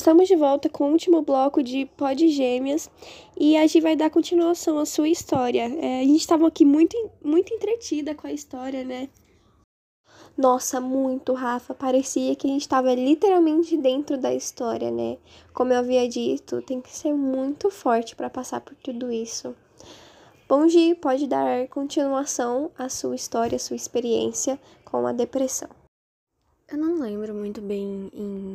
estamos de volta com o último bloco de Pod Gêmeas e a gente vai dar continuação à sua história. É, a gente estava aqui muito, muito entretida com a história, né? Nossa, muito, Rafa. Parecia que a gente estava literalmente dentro da história, né? Como eu havia dito, tem que ser muito forte para passar por tudo isso. Bom, Gi, pode dar continuação à sua história, à sua experiência com a depressão. Eu não lembro muito bem em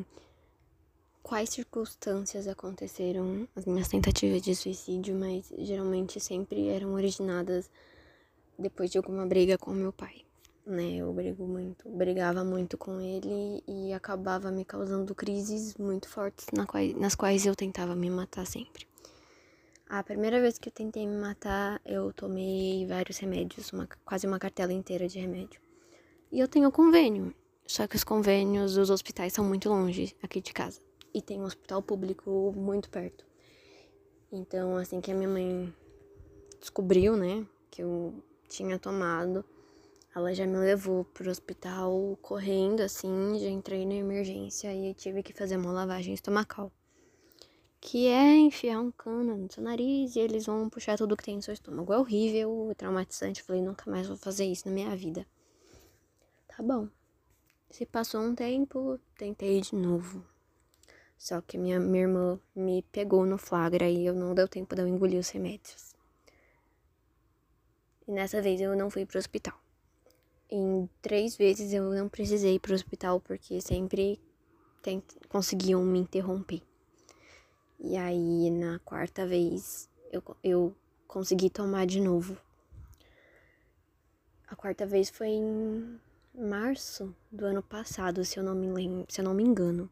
quais circunstâncias aconteceram as minhas tentativas de suicídio, mas geralmente sempre eram originadas depois de alguma briga com meu pai. Né, eu brigo muito, brigava muito com ele e acabava me causando crises muito fortes nas quais eu tentava me matar sempre. A primeira vez que eu tentei me matar, eu tomei vários remédios, uma, quase uma cartela inteira de remédio. E eu tenho convênio, só que os convênios dos hospitais são muito longe aqui de casa. E tem um hospital público muito perto. Então, assim que a minha mãe descobriu, né, que eu tinha tomado, ela já me levou pro hospital correndo, assim, já entrei na emergência e tive que fazer uma lavagem estomacal. Que é enfiar um cano no seu nariz e eles vão puxar tudo que tem no seu estômago. É horrível, é traumatizante. Falei, nunca mais vou fazer isso na minha vida. Tá bom. Se passou um tempo, tentei de novo. Só que minha, minha irmã me pegou no flagra e eu não deu tempo de eu engolir os remédios. E nessa vez eu não fui pro hospital. Em três vezes eu não precisei ir pro hospital porque sempre tent... conseguiam me interromper. E aí na quarta vez eu, eu consegui tomar de novo. A quarta vez foi em março do ano passado, se eu não me, lembro, se eu não me engano.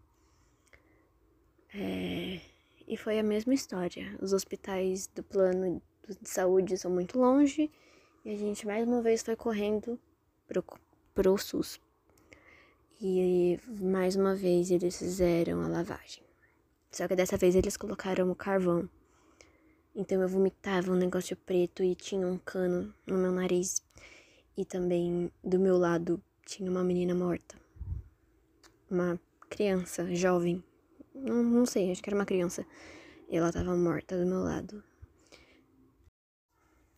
É... E foi a mesma história. Os hospitais do plano de saúde são muito longe e a gente mais uma vez foi correndo pro, pro SUS. E mais uma vez eles fizeram a lavagem. Só que dessa vez eles colocaram o carvão. Então eu vomitava um negócio preto e tinha um cano no meu nariz. E também do meu lado tinha uma menina morta. Uma criança, jovem. Não, não sei, acho que era uma criança. E ela tava morta do meu lado.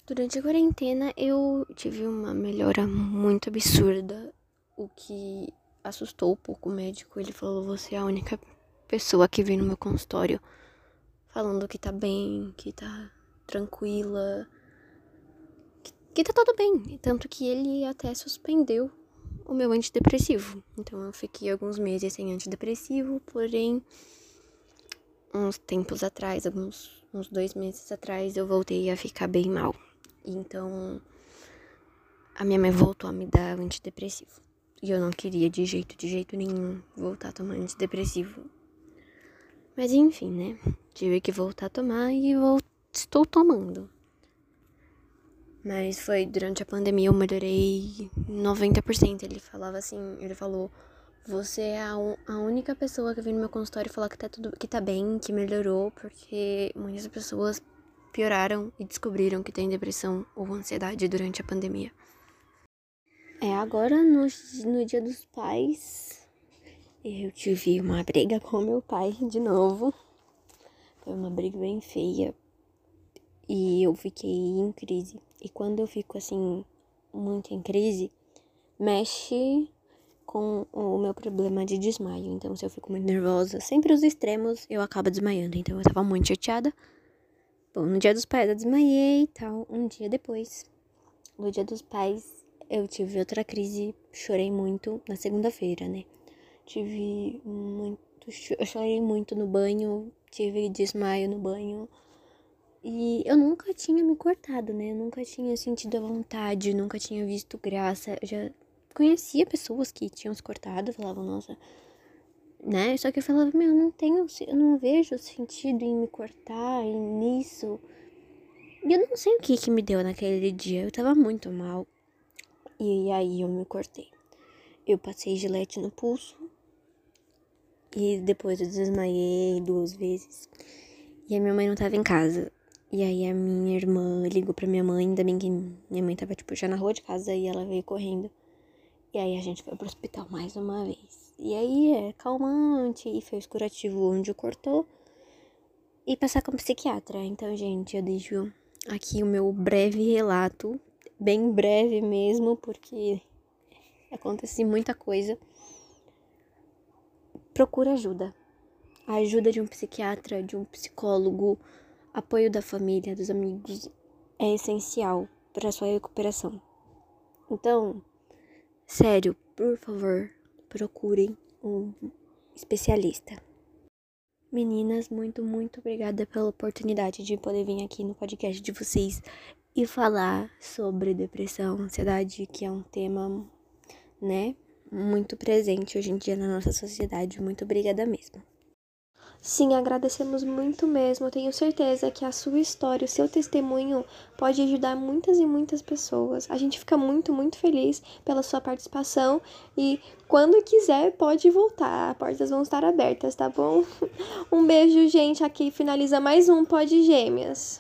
Durante a quarentena eu tive uma melhora muito absurda, o que assustou um pouco o médico. Ele falou: Você é a única pessoa que vem no meu consultório falando que tá bem, que tá tranquila, que, que tá tudo bem. Tanto que ele até suspendeu o meu antidepressivo. Então eu fiquei alguns meses sem antidepressivo, porém, uns tempos atrás, alguns uns dois meses atrás, eu voltei a ficar bem mal. Então, a minha mãe voltou a me dar antidepressivo. E eu não queria de jeito, de jeito nenhum, voltar a tomar antidepressivo. Mas enfim, né? Tive que voltar a tomar e vou... estou tomando. Mas foi durante a pandemia eu melhorei 90%. Ele falava assim, ele falou: "Você é a, a única pessoa que vem no meu consultório falar que tá tudo que tá bem, que melhorou, porque muitas pessoas pioraram e descobriram que tem depressão ou ansiedade durante a pandemia. É, agora no, no Dia dos Pais, eu tive uma briga com meu pai de novo. Foi uma briga bem feia. E eu fiquei em crise. E quando eu fico assim, muito em crise, mexe com o meu problema de desmaio. Então, se eu fico muito nervosa, sempre os extremos, eu acabo desmaiando. Então, eu tava muito chateada. Bom, no dia dos pais eu desmaiei e tal. Um dia depois, no dia dos pais, eu tive outra crise, chorei muito na segunda-feira, né? Tive muito. Eu chorei muito no banho, tive desmaio no banho. E eu nunca tinha me cortado, né? Eu nunca tinha sentido a vontade, nunca tinha visto graça. Eu já conhecia pessoas que tinham se cortado, falavam, nossa, né? Só que eu falava, meu, eu não tenho, eu não vejo sentido em me cortar e nisso. E eu não sei o que que me deu naquele dia, eu tava muito mal. E aí eu me cortei. Eu passei gilete no pulso. E depois eu desmaiei duas vezes. E a minha mãe não tava em casa. E aí a minha irmã ligou pra minha mãe, ainda bem que minha mãe tava, tipo, já na rua de casa, e ela veio correndo. E aí a gente foi pro hospital mais uma vez. E aí é calmante e fez curativo onde cortou. E passar com psiquiatra. Então, gente, eu deixo aqui o meu breve relato. Bem breve mesmo, porque acontece muita coisa. Procura ajuda. A ajuda de um psiquiatra, de um psicólogo, apoio da família, dos amigos é essencial para sua recuperação. Então, sério, por favor, procurem um especialista. Meninas, muito, muito obrigada pela oportunidade de poder vir aqui no podcast de vocês e falar sobre depressão, ansiedade, que é um tema, né, muito presente hoje em dia na nossa sociedade. Muito obrigada mesmo. Sim, agradecemos muito mesmo. Tenho certeza que a sua história, o seu testemunho pode ajudar muitas e muitas pessoas. A gente fica muito, muito feliz pela sua participação e quando quiser pode voltar. As portas vão estar abertas, tá bom? Um beijo, gente. Aqui finaliza mais um Pod Gêmeas.